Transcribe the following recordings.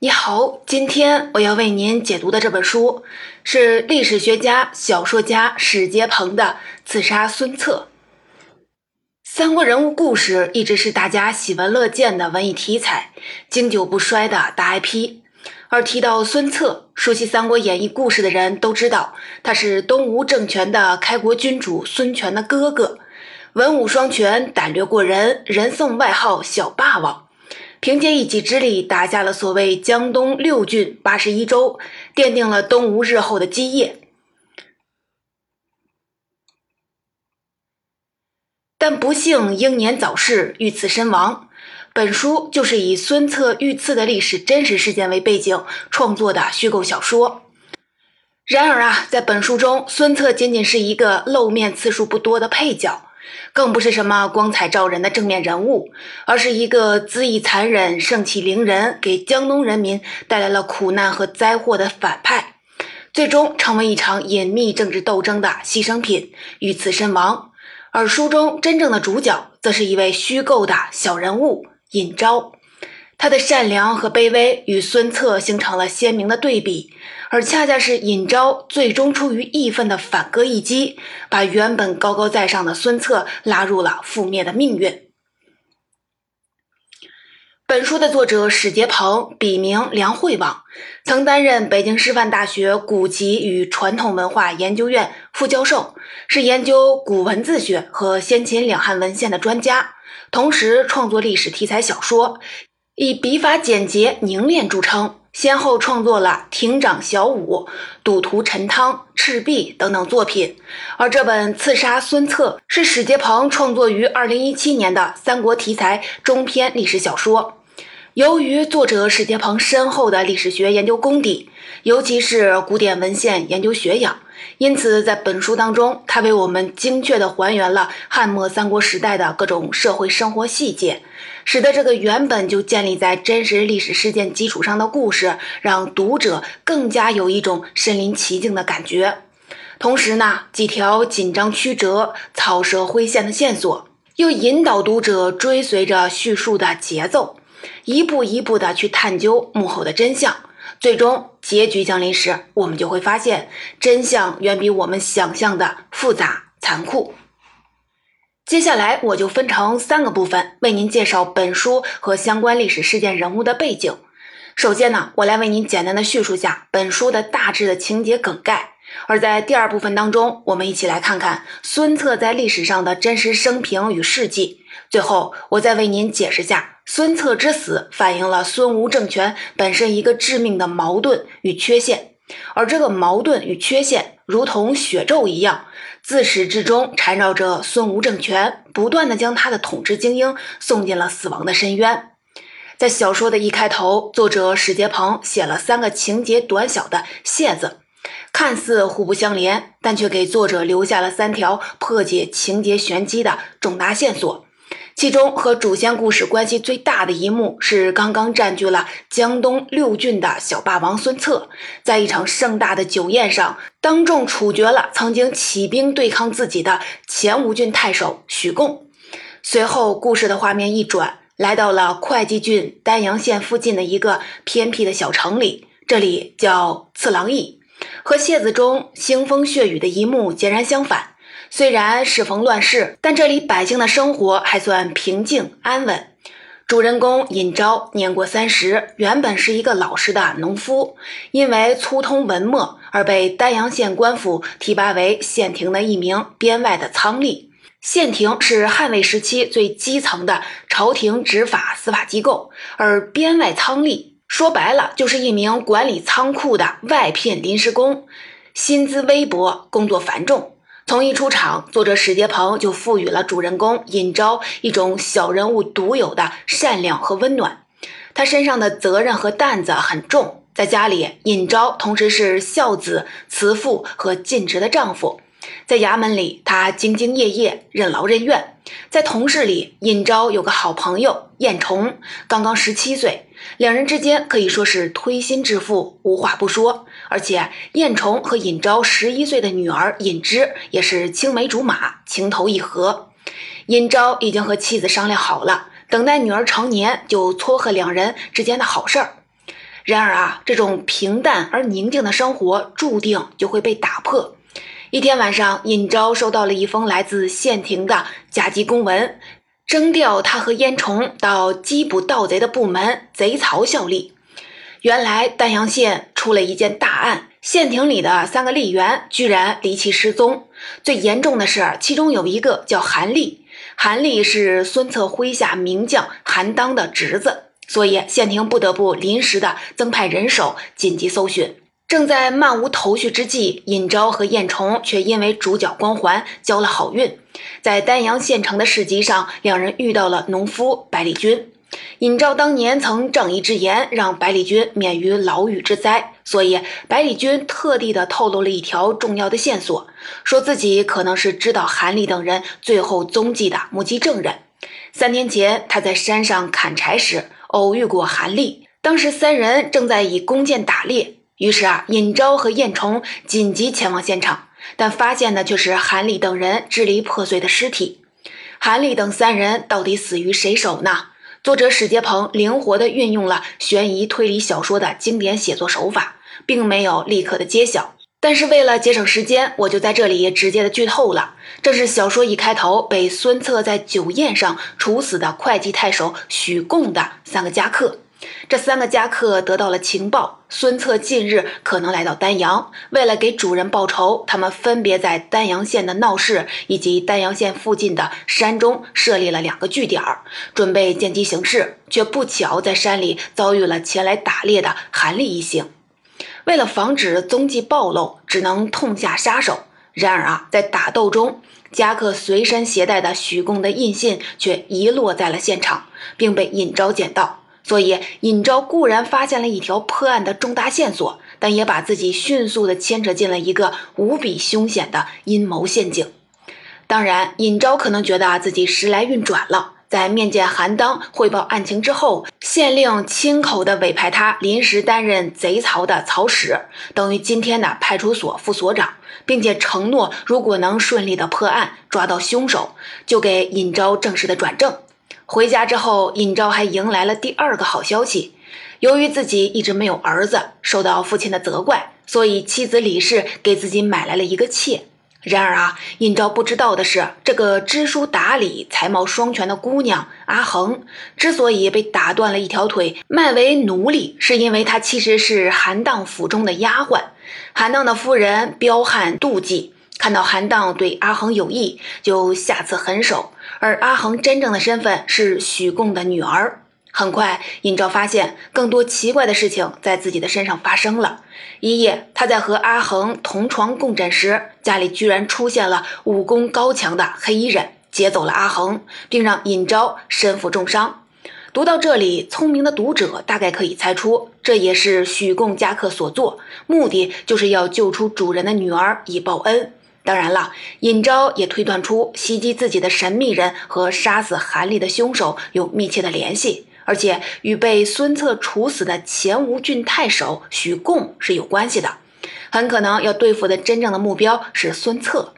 你好，今天我要为您解读的这本书是历史学家、小说家史杰鹏的《刺杀孙策》。三国人物故事一直是大家喜闻乐见的文艺题材，经久不衰的大 IP。而提到孙策，熟悉《三国演义》故事的人都知道，他是东吴政权的开国君主孙权的哥哥，文武双全，胆略过人，人送外号“小霸王”。凭借一己之力打下了所谓江东六郡八十一州，奠定了东吴日后的基业。但不幸英年早逝，遇刺身亡。本书就是以孙策遇刺的历史真实事件为背景创作的虚构小说。然而啊，在本书中，孙策仅仅是一个露面次数不多的配角。更不是什么光彩照人的正面人物，而是一个恣意残忍、盛气凌人，给江东人民带来了苦难和灾祸的反派，最终成为一场隐秘政治斗争的牺牲品，遇刺身亡。而书中真正的主角，则是一位虚构的小人物尹昭。他的善良和卑微与孙策形成了鲜明的对比，而恰恰是尹昭最终出于义愤的反戈一击，把原本高高在上的孙策拉入了覆灭的命运。本书的作者史杰鹏，笔名梁惠王，曾担任北京师范大学古籍与传统文化研究院副教授，是研究古文字学和先秦两汉文献的专家，同时创作历史题材小说。以笔法简洁凝练著称，先后创作了《亭长小舞》《赌徒陈汤》《赤壁》等等作品。而这本《刺杀孙策》是史杰鹏创作于2017年的三国题材中篇历史小说。由于作者史杰鹏深厚的历史学研究功底，尤其是古典文献研究学养。因此，在本书当中，他为我们精确地还原了汉末三国时代的各种社会生活细节，使得这个原本就建立在真实历史事件基础上的故事，让读者更加有一种身临其境的感觉。同时呢，几条紧张曲折、草蛇灰线的线索，又引导读者追随着叙述的节奏，一步一步地去探究幕后的真相。最终结局降临时，我们就会发现真相远比我们想象的复杂残酷。接下来我就分成三个部分为您介绍本书和相关历史事件人物的背景。首先呢，我来为您简单的叙述下本书的大致的情节梗概。而在第二部分当中，我们一起来看看孙策在历史上的真实生平与事迹。最后，我再为您解释下。孙策之死反映了孙吴政权本身一个致命的矛盾与缺陷，而这个矛盾与缺陷如同血咒一样，自始至终缠绕着孙吴政权，不断的将他的统治精英送进了死亡的深渊。在小说的一开头，作者史杰鹏写了三个情节短小的楔子，看似互不相连，但却给作者留下了三条破解情节玄机的重大线索。其中和主线故事关系最大的一幕是刚刚占据了江东六郡的小霸王孙策，在一场盛大的酒宴上，当众处决了曾经起兵对抗自己的前吴郡太守许贡。随后，故事的画面一转，来到了会稽郡丹阳县附近的一个偏僻的小城里，这里叫次郎驿，和谢子中腥风血雨的一幕截然相反。虽然适逢乱世，但这里百姓的生活还算平静安稳。主人公尹昭年过三十，原本是一个老实的农夫，因为粗通文墨而被丹阳县官府提拔为县庭的一名编外的仓吏。县庭是汉魏时期最基层的朝廷执法司法机构，而编外仓吏说白了就是一名管理仓库的外聘临时工，薪资微薄，工作繁重。从一出场，作者史杰鹏就赋予了主人公尹昭一种小人物独有的善良和温暖。他身上的责任和担子很重，在家里，尹昭同时是孝子、慈父和尽职的丈夫；在衙门里，他兢兢业业、任劳任怨；在同事里，尹昭有个好朋友燕崇，刚刚十七岁。两人之间可以说是推心置腹，无话不说。而且燕崇和尹昭十一岁的女儿尹芝也是青梅竹马，情投意合。尹昭已经和妻子商量好了，等待女儿成年就撮合两人之间的好事儿。然而啊，这种平淡而宁静的生活注定就会被打破。一天晚上，尹昭收到了一封来自县庭的甲级公文，征调他和燕崇到缉捕盗贼的部门贼曹效力。原来丹阳县出了一件大案，县庭里的三个吏员居然离奇失踪。最严重的是，其中有一个叫韩立，韩立是孙策麾下名将韩当的侄子。所以，县庭不得不临时的增派人手紧急搜寻。正在漫无头绪之际，尹昭和燕崇却因为主角光环交了好运。在丹阳县城的市集上，两人遇到了农夫百里军。尹昭当年曾仗义执言，让百里军免于牢狱之灾，所以百里军特地的透露了一条重要的线索，说自己可能是知道韩立等人最后踪迹的目击证人。三天前，他在山上砍柴时。偶遇过韩立，当时三人正在以弓箭打猎，于是啊，尹昭和燕崇紧急前往现场，但发现的却是韩立等人支离破碎的尸体。韩立等三人到底死于谁手呢？作者史杰鹏灵活地运用了悬疑推理小说的经典写作手法，并没有立刻的揭晓。但是为了节省时间，我就在这里直接的剧透了。这是小说一开头被孙策在酒宴上处死的会稽太守许贡的三个家客。这三个家客得到了情报，孙策近日可能来到丹阳。为了给主人报仇，他们分别在丹阳县的闹市以及丹阳县附近的山中设立了两个据点，准备见机行事。却不巧在山里遭遇了前来打猎的韩立一行。为了防止踪迹暴露，只能痛下杀手。然而啊，在打斗中，夹克随身携带的许贡的印信却遗落在了现场，并被尹昭捡到。所以，尹昭固然发现了一条破案的重大线索，但也把自己迅速的牵扯进了一个无比凶险的阴谋陷阱。当然，尹昭可能觉得自己时来运转了。在面见韩当汇报案情之后，县令亲口的委派他临时担任贼曹的曹使，等于今天的派出所副所长，并且承诺，如果能顺利的破案，抓到凶手，就给尹昭正式的转正。回家之后，尹昭还迎来了第二个好消息，由于自己一直没有儿子，受到父亲的责怪，所以妻子李氏给自己买来了一个妾。然而啊，尹昭不知道的是，这个知书达理、才貌双全的姑娘阿恒，之所以被打断了一条腿，卖为奴隶，是因为她其实是韩当府中的丫鬟。韩当的夫人彪悍妒忌，看到韩当对阿恒有意，就下此狠手。而阿恒真正的身份是许贡的女儿。很快，尹昭发现更多奇怪的事情在自己的身上发生了。一夜，他在和阿恒同床共枕时，家里居然出现了武功高强的黑衣人，劫走了阿恒，并让尹昭身负重伤。读到这里，聪明的读者大概可以猜出，这也是许贡家客所做，目的就是要救出主人的女儿以报恩。当然了，尹昭也推断出袭击自己的神秘人和杀死韩立的凶手有密切的联系。而且与被孙策处死的前吴郡太守许贡是有关系的，很可能要对付的真正的目标是孙策。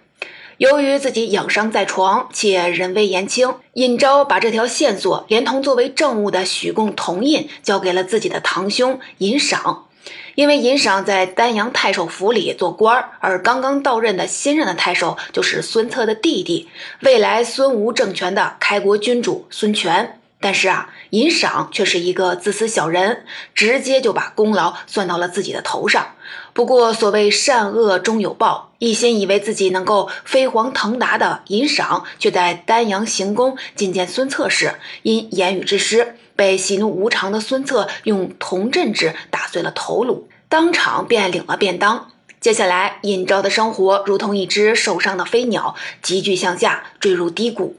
由于自己养伤在床，且人微言轻，尹昭把这条线索连同作为证物的许贡铜印交给了自己的堂兄尹赏。因为尹赏在丹阳太守府里做官，而刚刚到任的新任的太守就是孙策的弟弟，未来孙吴政权的开国君主孙权。但是啊，尹赏却是一个自私小人，直接就把功劳算到了自己的头上。不过，所谓善恶终有报，一心以为自己能够飞黄腾达的尹赏，却在丹阳行宫觐见孙策时，因言语之失，被喜怒无常的孙策用铜镇纸打碎了头颅，当场便领了便当。接下来，尹昭的生活如同一只受伤的飞鸟，急剧向下坠入低谷。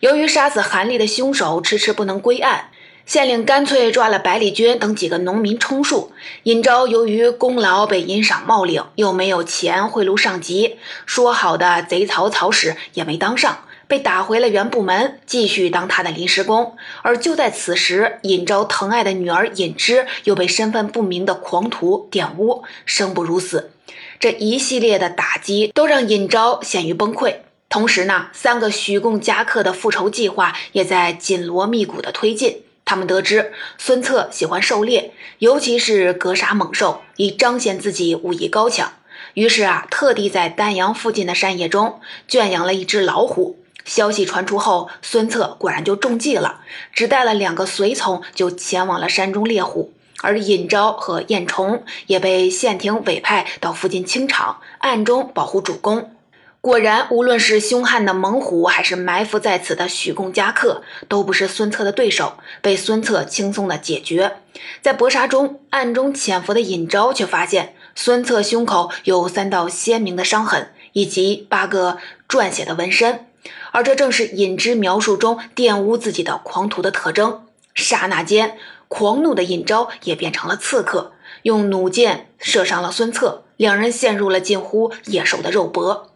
由于杀死韩立的凶手迟迟不能归案，县令干脆抓了百里军等几个农民充数。尹昭由于功劳被尹赏冒领，又没有钱贿赂上级，说好的贼曹曹使也没当上，被打回了原部门，继续当他的临时工。而就在此时，尹昭疼爱的女儿尹芝又被身份不明的狂徒玷污，生不如死。这一系列的打击都让尹昭陷于崩溃。同时呢，三个许贡家客的复仇计划也在紧锣密鼓的推进。他们得知孙策喜欢狩猎，尤其是格杀猛兽，以彰显自己武艺高强。于是啊，特地在丹阳附近的山野中圈养了一只老虎。消息传出后，孙策果然就中计了，只带了两个随从就前往了山中猎虎。而尹昭和燕崇也被县廷委派到附近清场，暗中保护主公。果然，无论是凶悍的猛虎，还是埋伏在此的许贡家客，都不是孙策的对手，被孙策轻松的解决。在搏杀中，暗中潜伏的尹昭却发现孙策胸口有三道鲜明的伤痕，以及八个撰写的纹身，而这正是尹之描述中玷污自己的狂徒的特征。刹那间，狂怒的尹昭也变成了刺客，用弩箭射伤了孙策，两人陷入了近乎野兽的肉搏。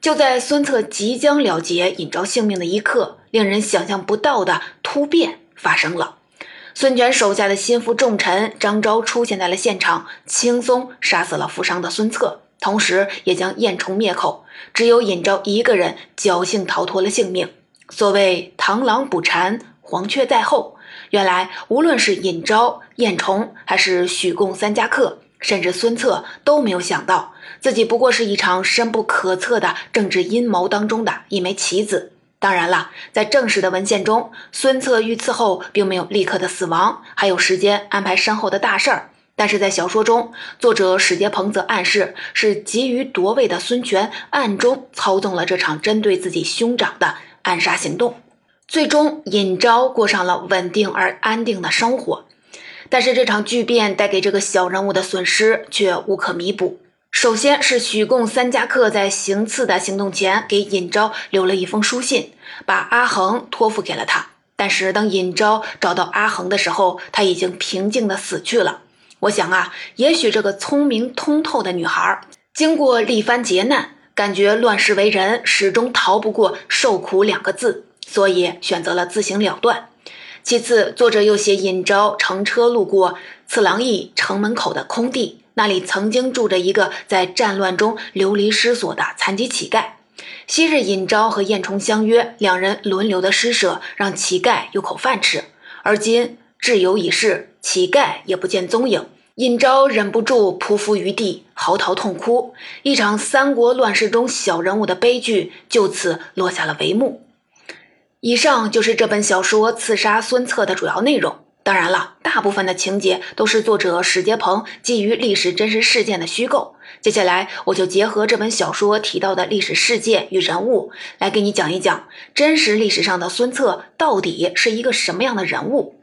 就在孙策即将了结尹昭性命的一刻，令人想象不到的突变发生了。孙权手下的心腹重臣张昭出现在了现场，轻松杀死了负伤的孙策，同时也将燕崇灭口。只有尹昭一个人侥幸逃脱了性命。所谓螳螂捕蝉，黄雀在后。原来，无论是尹昭、燕崇，还是许贡三家客，甚至孙策，都没有想到。自己不过是一场深不可测的政治阴谋当中的一枚棋子。当然了，在正史的文献中，孙策遇刺后并没有立刻的死亡，还有时间安排身后的大事儿。但是在小说中，作者史杰鹏则暗示是急于夺位的孙权暗中操纵了这场针对自己兄长的暗杀行动，最终尹昭过上了稳定而安定的生活。但是这场巨变带给这个小人物的损失却无可弥补。首先是许贡三家客在行刺的行动前给尹昭留了一封书信，把阿衡托付给了他。但是等尹昭找到阿衡的时候，他已经平静的死去了。我想啊，也许这个聪明通透的女孩，经过历番劫难，感觉乱世为人始终逃不过受苦两个字，所以选择了自行了断。其次，作者又写尹昭乘车路过次郎驿城门口的空地。那里曾经住着一个在战乱中流离失所的残疾乞丐。昔日尹昭和燕崇相约，两人轮流的施舍，让乞丐有口饭吃。而今挚友已逝，乞丐也不见踪影，尹昭忍不住匍匐于地，嚎啕痛哭。一场三国乱世中小人物的悲剧就此落下了帷幕。以上就是这本小说《刺杀孙策》的主要内容。当然了，大部分的情节都是作者史杰鹏基于历史真实事件的虚构。接下来，我就结合这本小说提到的历史事件与人物，来给你讲一讲真实历史上的孙策到底是一个什么样的人物。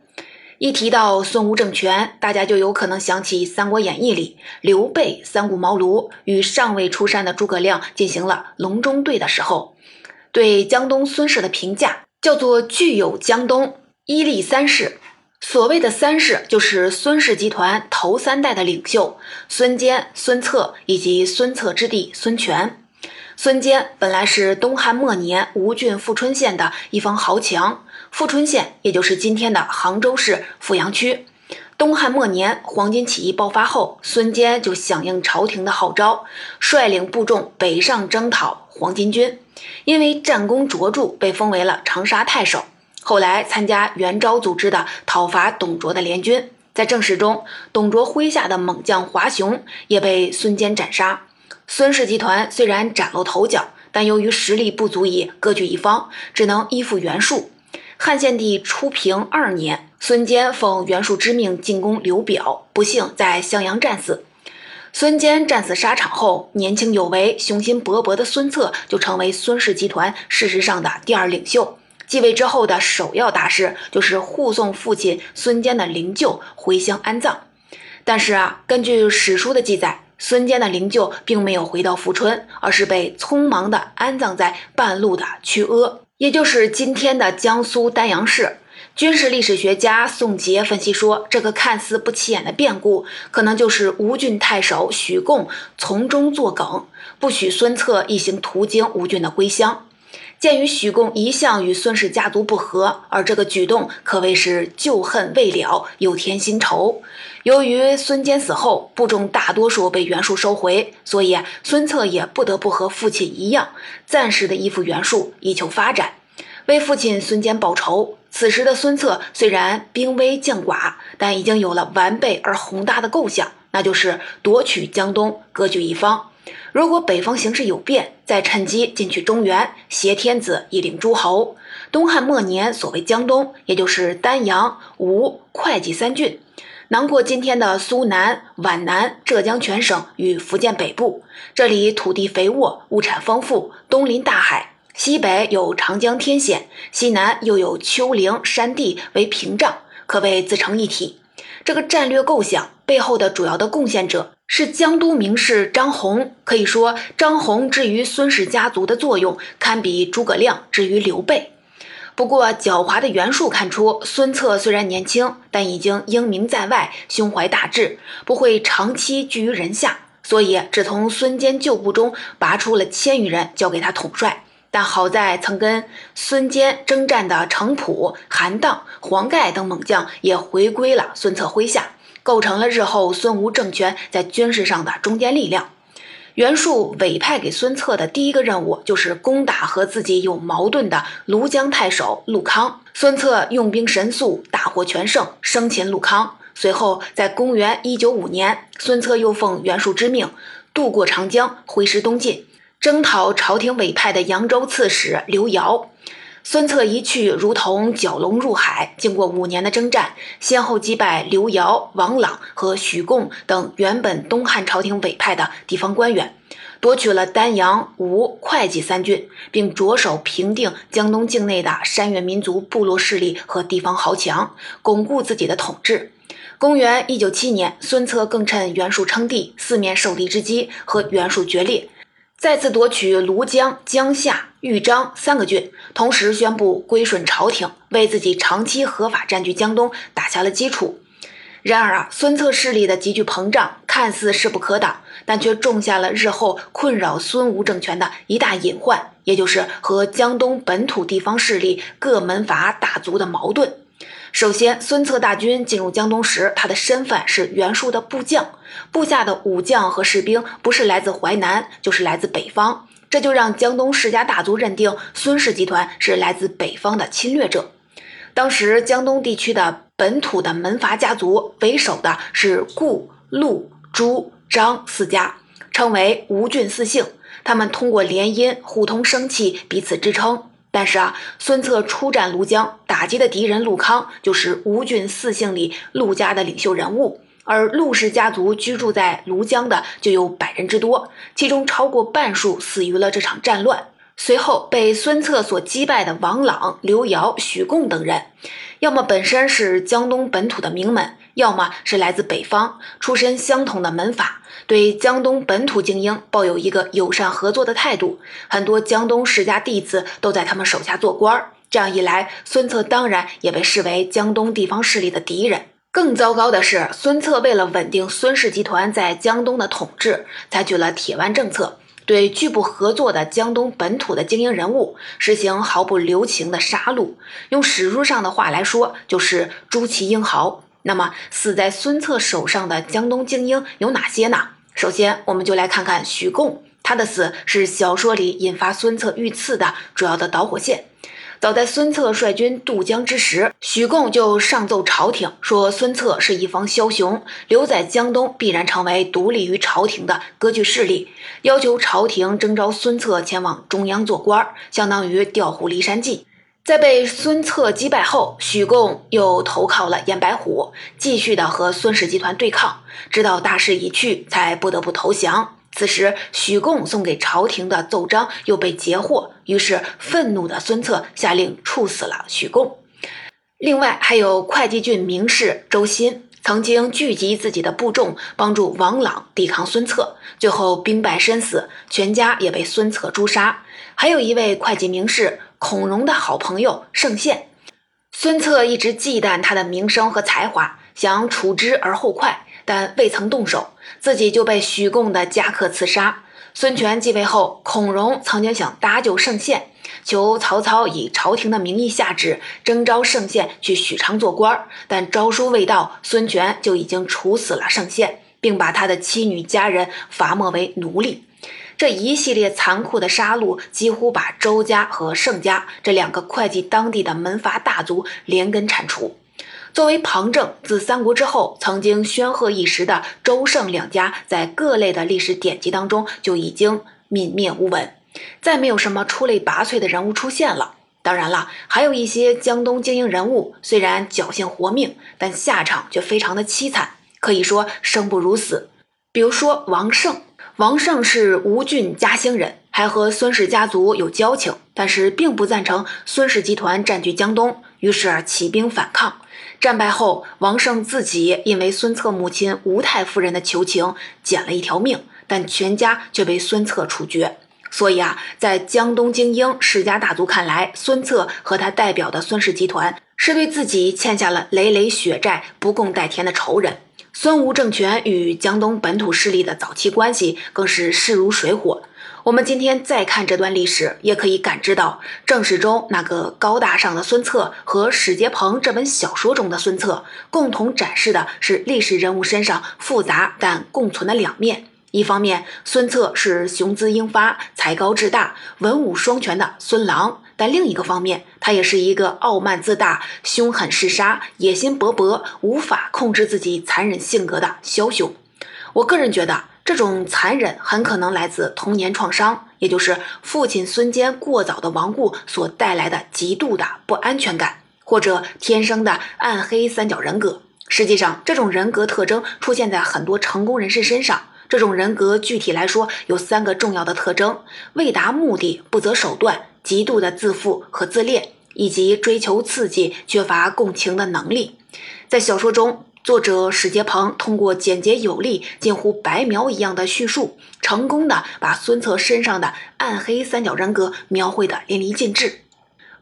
一提到孙吴政权，大家就有可能想起《三国演义》里刘备三顾茅庐与尚未出山的诸葛亮进行了隆中对的时候，对江东孙氏的评价叫做“具有江东伊利三世”。所谓的三世，就是孙氏集团头三代的领袖孙坚、孙策以及孙策之弟孙权。孙坚本来是东汉末年吴郡富春县的一方豪强，富春县也就是今天的杭州市富阳区。东汉末年黄巾起义爆发后，孙坚就响应朝廷的号召，率领部众北上征讨黄巾军，因为战功卓著，被封为了长沙太守。后来参加袁昭组织的讨伐董卓的联军，在正史中，董卓麾下的猛将华雄也被孙坚斩杀。孙氏集团虽然崭露头角，但由于实力不足以割据一方，只能依附袁术。汉献帝初平二年，孙坚奉袁术之命进攻刘表，不幸在襄阳战死。孙坚战死沙场后，年轻有为、雄心勃勃的孙策就成为孙氏集团事实上的第二领袖。继位之后的首要大事就是护送父亲孙坚的灵柩回乡安葬。但是啊，根据史书的记载，孙坚的灵柩并没有回到富春，而是被匆忙地安葬在半路的曲阿，也就是今天的江苏丹阳市。军事历史学家宋杰分析说，这个看似不起眼的变故，可能就是吴郡太守许贡从中作梗，不许孙策一行途经吴郡的归乡。鉴于许贡一向与孙氏家族不和，而这个举动可谓是旧恨未了，又添新仇。由于孙坚死后，部众大多数被袁术收回，所以孙策也不得不和父亲一样，暂时的依附袁术，以求发展。为父亲孙坚报仇。此时的孙策虽然兵微将寡，但已经有了完备而宏大的构想，那就是夺取江东，割据一方。如果北方形势有变，再趁机进取中原，挟天子以令诸侯。东汉末年，所谓江东，也就是丹阳、吴、会稽三郡，囊括今天的苏南、皖南、浙江全省与福建北部。这里土地肥沃，物产丰富，东临大海。西北有长江天险，西南又有丘陵山地为屏障，可谓自成一体。这个战略构想背后的主要的贡献者是江都名士张宏。可以说，张宏之于孙氏家族的作用，堪比诸葛亮之于刘备。不过，狡猾的袁术看出，孙策虽然年轻，但已经英名在外，胸怀大志，不会长期居于人下，所以只从孙坚旧部中拔出了千余人，交给他统帅。但好在曾跟孙坚征战的程普、韩当、黄盖等猛将也回归了孙策麾下，构成了日后孙吴政权在军事上的中坚力量。袁术委派给孙策的第一个任务就是攻打和自己有矛盾的庐江太守陆康。孙策用兵神速，大获全胜，生擒陆康。随后，在公元一九五年，孙策又奉袁术之命渡过长江，挥师东进。征讨朝廷委派的扬州刺史刘繇，孙策一去如同蛟龙入海。经过五年的征战，先后击败刘繇、王朗和许贡等原本东汉朝廷委派的地方官员，夺取了丹阳、吴、会稽三郡，并着手平定江东境内的山岳民族部落势力和地方豪强，巩固自己的统治。公元一九七年，孙策更趁袁术称帝、四面受敌之机，和袁术决裂。再次夺取庐江、江夏、豫章三个郡，同时宣布归顺朝廷，为自己长期合法占据江东打下了基础。然而啊，孙策势力的急剧膨胀看似势不可挡，但却种下了日后困扰孙吴政权的一大隐患，也就是和江东本土地方势力各门阀大族的矛盾。首先，孙策大军进入江东时，他的身份是袁术的部将，部下的武将和士兵不是来自淮南，就是来自北方，这就让江东世家大族认定孙氏集团是来自北方的侵略者。当时江东地区的本土的门阀家族为首的是顾、陆、朱、张四家，称为吴郡四姓，他们通过联姻互通生气，彼此支撑。但是啊，孙策出战庐江，打击的敌人陆康就是吴郡四姓里陆家的领袖人物，而陆氏家族居住在庐江的就有百人之多，其中超过半数死于了这场战乱。随后被孙策所击败的王朗、刘繇、许贡等人，要么本身是江东本土的名门，要么是来自北方、出身相同的门阀。对江东本土精英抱有一个友善合作的态度，很多江东世家弟子都在他们手下做官儿。这样一来，孙策当然也被视为江东地方势力的敌人。更糟糕的是，孙策为了稳定孙氏集团在江东的统治，采取了铁腕政策，对拒不合作的江东本土的精英人物实行毫不留情的杀戮。用史书上的话来说，就是诛其英豪。那么，死在孙策手上的江东精英有哪些呢？首先，我们就来看看许贡，他的死是小说里引发孙策遇刺的主要的导火线。早在孙策率军渡江之时，许贡就上奏朝廷说，孙策是一方枭雄，留在江东必然成为独立于朝廷的割据势力，要求朝廷征召孙策前往中央做官，相当于调虎离山计。在被孙策击败后，许贡又投靠了严白虎，继续的和孙氏集团对抗，直到大势已去，才不得不投降。此时，许贡送给朝廷的奏章又被截获，于是愤怒的孙策下令处死了许贡。另外，还有会稽郡名士周新。曾经聚集自己的部众，帮助王朗抵抗孙策，最后兵败身死，全家也被孙策诛杀。还有一位会稽名士孔融的好朋友盛宪，孙策一直忌惮他的名声和才华，想处之而后快，但未曾动手，自己就被许贡的家客刺杀。孙权继位后，孔融曾经想搭救盛宪。求曹操以朝廷的名义下旨征召盛宪去许昌做官，但诏书未到，孙权就已经处死了盛宪，并把他的妻女家人罚没为奴隶。这一系列残酷的杀戮，几乎把周家和盛家这两个会计当地的门阀大族连根铲除。作为旁证，自三国之后曾经煊赫一时的周盛两家，在各类的历史典籍当中就已经泯灭无闻，再没有什么出类拔萃的人物出现了。当然了，还有一些江东精英人物，虽然侥幸活命，但下场却非常的凄惨，可以说生不如死。比如说王胜，王胜是吴郡嘉兴人，还和孙氏家族有交情，但是并不赞成孙氏集团占据江东，于是起兵反抗。战败后，王胜自己因为孙策母亲吴太夫人的求情，捡了一条命，但全家却被孙策处决。所以啊，在江东精英世家大族看来，孙策和他代表的孙氏集团是对自己欠下了累累血债、不共戴天的仇人。孙吴政权与江东本土势力的早期关系更是势如水火。我们今天再看这段历史，也可以感知到正史中那个高大上的孙策和史杰鹏这本小说中的孙策，共同展示的是历史人物身上复杂但共存的两面。一方面，孙策是雄姿英发、才高志大、文武双全的孙郎；但另一个方面，他也是一个傲慢自大、凶狠嗜杀、野心勃勃、无法控制自己残忍性格的枭雄。我个人觉得，这种残忍很可能来自童年创伤，也就是父亲孙坚过早的亡故所带来的极度的不安全感，或者天生的暗黑三角人格。实际上，这种人格特征出现在很多成功人士身上。这种人格具体来说有三个重要的特征：为达目的不择手段、极度的自负和自恋，以及追求刺激、缺乏共情的能力。在小说中，作者史杰鹏通过简洁有力、近乎白描一样的叙述，成功的把孙策身上的暗黑三角人格描绘得淋漓尽致。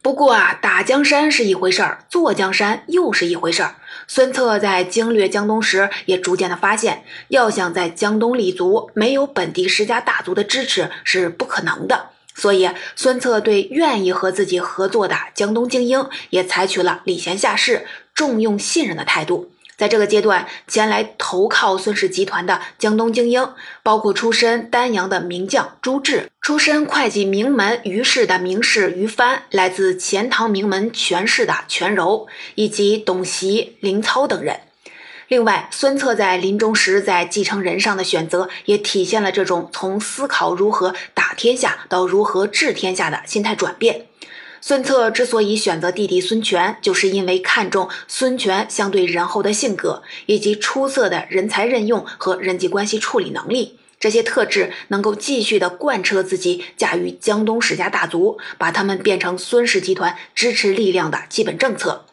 不过啊，打江山是一回事儿，坐江山又是一回事儿。孙策在经略江东时，也逐渐的发现，要想在江东立足，没有本地世家大族的支持是不可能的。所以，孙策对愿意和自己合作的江东精英，也采取了礼贤下士、重用信任的态度。在这个阶段，前来投靠孙氏集团的江东精英，包括出身丹阳的名将朱志，出身会稽名门于氏的名士于帆，来自钱塘名门权氏的权柔，以及董袭、林操等人。另外，孙策在临终时在继承人上的选择，也体现了这种从思考如何打天下到如何治天下的心态转变。孙策之所以选择弟弟孙权，就是因为看重孙权相对仁厚的性格，以及出色的人才任用和人际关系处理能力。这些特质能够继续的贯彻自己驾驭江东史家大族，把他们变成孙氏集团支持力量的基本政策。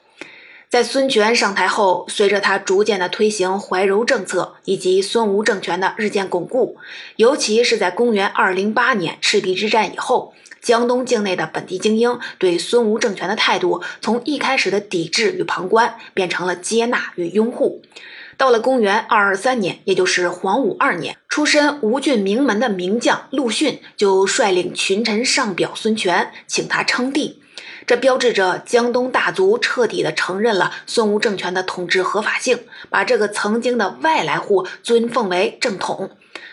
在孙权上台后，随着他逐渐的推行怀柔政策，以及孙吴政权的日渐巩固，尤其是在公元二零八年赤壁之战以后。江东境内的本地精英对孙吴政权的态度，从一开始的抵制与旁观，变成了接纳与拥护。到了公元二二三年，也就是黄武二年，出身吴郡名门的名将陆逊就率领群臣上表孙权，请他称帝。这标志着江东大族彻底的承认了孙吴政权的统治合法性，把这个曾经的外来户尊奉为正统。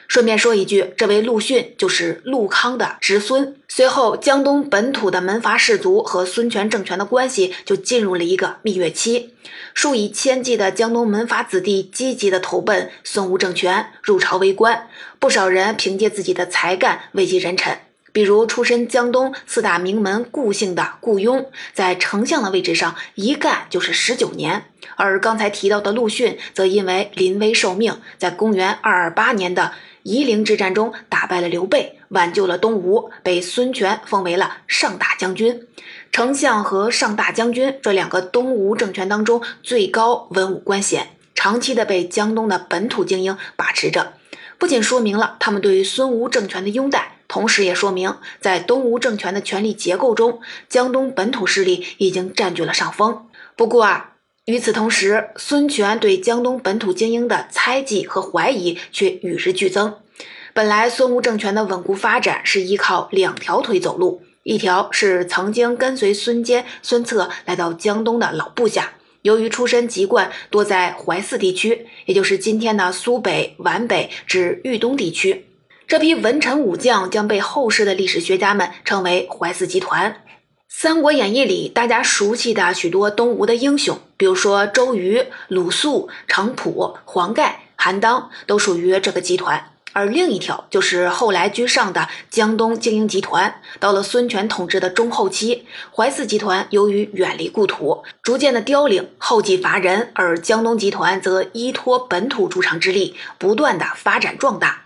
顺便说一句，这位陆逊就是陆康的侄孙。随后，江东本土的门阀士族和孙权政权的关系就进入了一个蜜月期。数以千计的江东门阀子弟积极的投奔孙吴政权，入朝为官。不少人凭借自己的才干位极人臣，比如出身江东四大名门顾姓的顾雍，在丞相的位置上一干就是十九年。而刚才提到的陆逊，则因为临危受命，在公元二二八年的。夷陵之战中打败了刘备，挽救了东吴，被孙权封为了上大将军。丞相和上大将军这两个东吴政权当中最高文武官衔，长期的被江东的本土精英把持着，不仅说明了他们对于孙吴政权的拥戴，同时也说明在东吴政权的权力结构中，江东本土势力已经占据了上风。不过啊。与此同时，孙权对江东本土精英的猜忌和怀疑却与日俱增。本来，孙吴政权的稳固发展是依靠两条腿走路：一条是曾经跟随孙坚、孙策来到江东的老部下，由于出身籍贯多在淮泗地区，也就是今天的苏北、皖北至豫东地区，这批文臣武将将被后世的历史学家们称为怀四集团。《三国演义》里大家熟悉的许多东吴的英雄，比如说周瑜、鲁肃、程普、黄盖、韩当，都属于这个集团。而另一条就是后来居上的江东精英集团。到了孙权统治的中后期，淮泗集团由于远离故土，逐渐的凋零，后继乏人；而江东集团则依托本土主场之力，不断的发展壮大。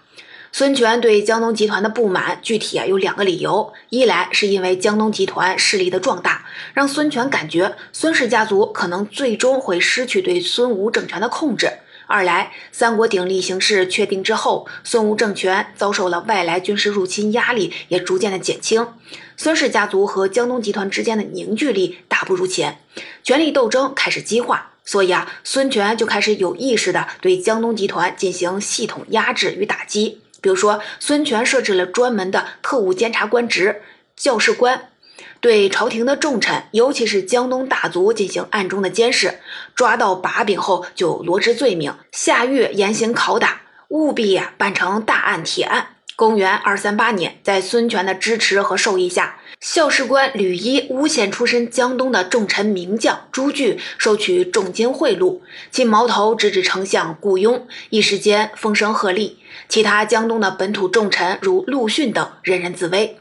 孙权对江东集团的不满，具体啊有两个理由：一来是因为江东集团势力的壮大，让孙权感觉孙氏家族可能最终会失去对孙吴政权的控制。二来，三国鼎立形势确定之后，孙吴政权遭受了外来军事入侵，压力也逐渐的减轻，孙氏家族和江东集团之间的凝聚力大不如前，权力斗争开始激化，所以啊，孙权就开始有意识的对江东集团进行系统压制与打击。比如说，孙权设置了专门的特务监察官职——教事官。对朝廷的重臣，尤其是江东大族进行暗中的监视，抓到把柄后就罗织罪名，下狱严刑拷打，务必呀办成大案铁案。公元二三八年，在孙权的支持和授意下，校事官吕一诬陷出身江东的重臣名将朱据收取重金贿赂，其矛头直指丞相顾雍，一时间风声鹤唳，其他江东的本土重臣如陆逊等人人自危。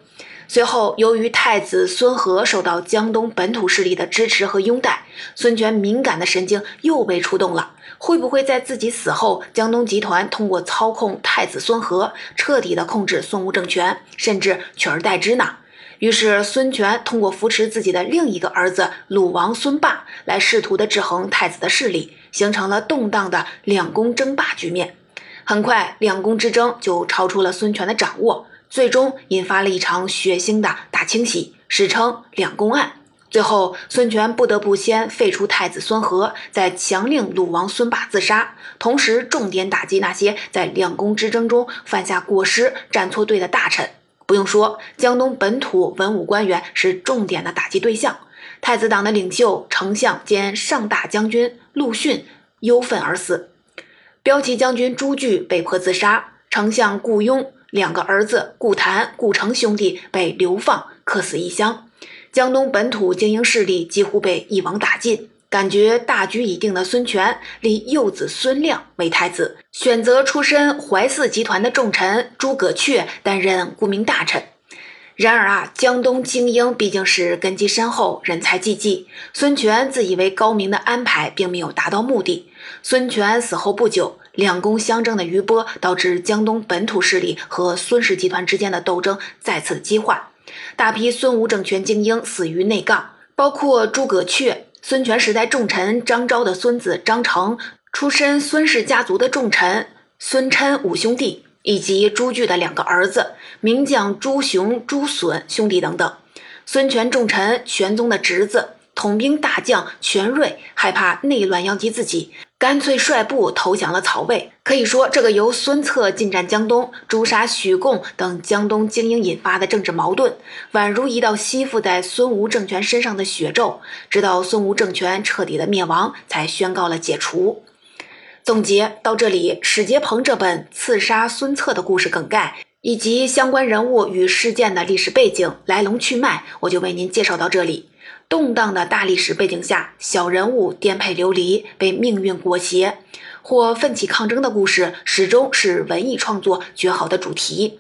随后，由于太子孙和受到江东本土势力的支持和拥戴，孙权敏感的神经又被触动了。会不会在自己死后，江东集团通过操控太子孙和，彻底的控制孙吴政权，甚至取而代之呢？于是，孙权通过扶持自己的另一个儿子鲁王孙霸，来试图的制衡太子的势力，形成了动荡的两宫争霸局面。很快，两宫之争就超出了孙权的掌握。最终引发了一场血腥的大清洗，史称两宫案。最后，孙权不得不先废除太子孙和，再强令鲁王孙霸自杀，同时重点打击那些在两宫之争中犯下过失、站错队的大臣。不用说，江东本土文武官员是重点的打击对象。太子党的领袖丞相兼上大将军陆逊忧愤而死，骠骑将军朱据被迫自杀，丞相顾雍。两个儿子顾谭、顾城兄弟被流放，客死异乡。江东本土精英势力几乎被一网打尽。感觉大局已定的孙权立幼子孙亮为太子，选择出身淮泗集团的重臣诸葛恪担任顾命大臣。然而啊，江东精英毕竟是根基深厚、人才济济，孙权自以为高明的安排并没有达到目的。孙权死后不久。两宫相争的余波，导致江东本土势力和孙氏集团之间的斗争再次激化，大批孙吴政权精英死于内杠，包括诸葛恪、孙权时代重臣张昭的孙子张成，出身孙氏家族的重臣孙琛五兄弟，以及朱据的两个儿子名将朱雄、朱损兄弟等等，孙权重臣玄宗的侄子。统兵大将全瑞害怕内乱殃及自己，干脆率部投降了曹魏。可以说，这个由孙策进占江东、诛杀许贡等江东精英引发的政治矛盾，宛如一道吸附在孙吴政权身上的血咒，直到孙吴政权彻底的灭亡，才宣告了解除。总结到这里，史杰鹏这本刺杀孙策的故事梗概，以及相关人物与事件的历史背景、来龙去脉，我就为您介绍到这里。动荡的大历史背景下，小人物颠沛流离，被命运裹挟，或奋起抗争的故事，始终是文艺创作绝好的主题。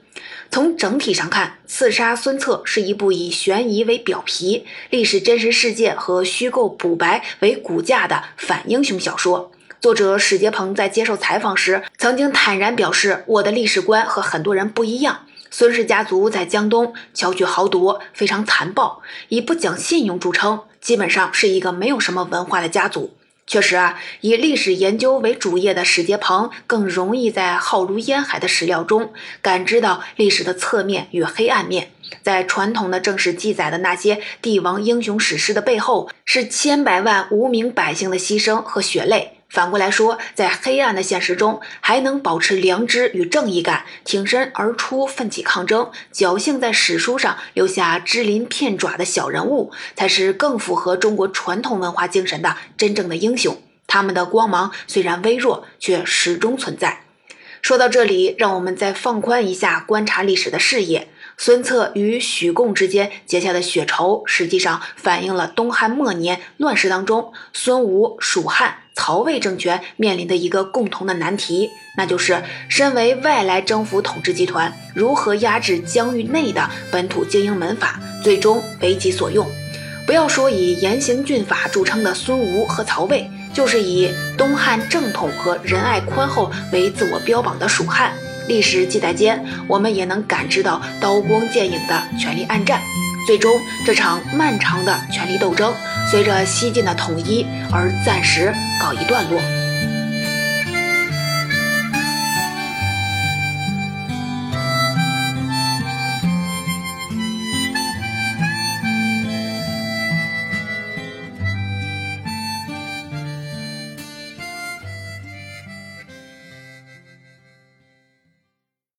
从整体上看，《刺杀孙策》是一部以悬疑为表皮、历史真实事件和虚构补白为骨架的反英雄小说。作者史杰鹏在接受采访时，曾经坦然表示：“我的历史观和很多人不一样。”孙氏家族在江东巧取豪夺，非常残暴，以不讲信用著称，基本上是一个没有什么文化的家族。确实啊，以历史研究为主业的史杰鹏更容易在浩如烟海的史料中感知到历史的侧面与黑暗面。在传统的正史记载的那些帝王英雄史诗的背后，是千百万无名百姓的牺牲和血泪。反过来说，在黑暗的现实中，还能保持良知与正义感，挺身而出，奋起抗争，侥幸在史书上留下只鳞片爪的小人物，才是更符合中国传统文化精神的真正的英雄。他们的光芒虽然微弱，却始终存在。说到这里，让我们再放宽一下观察历史的视野。孙策与许贡之间结下的血仇，实际上反映了东汉末年乱世当中，孙吴、蜀汉、曹魏政权面临的一个共同的难题，那就是身为外来征服统治集团，如何压制疆域内的本土经营门阀，最终为己所用。不要说以严刑峻法著称的孙吴和曹魏。就是以东汉正统和仁爱宽厚为自我标榜的蜀汉，历史记载间，我们也能感知到刀光剑影的权力暗战。最终，这场漫长的权力斗争，随着西晋的统一而暂时告一段落。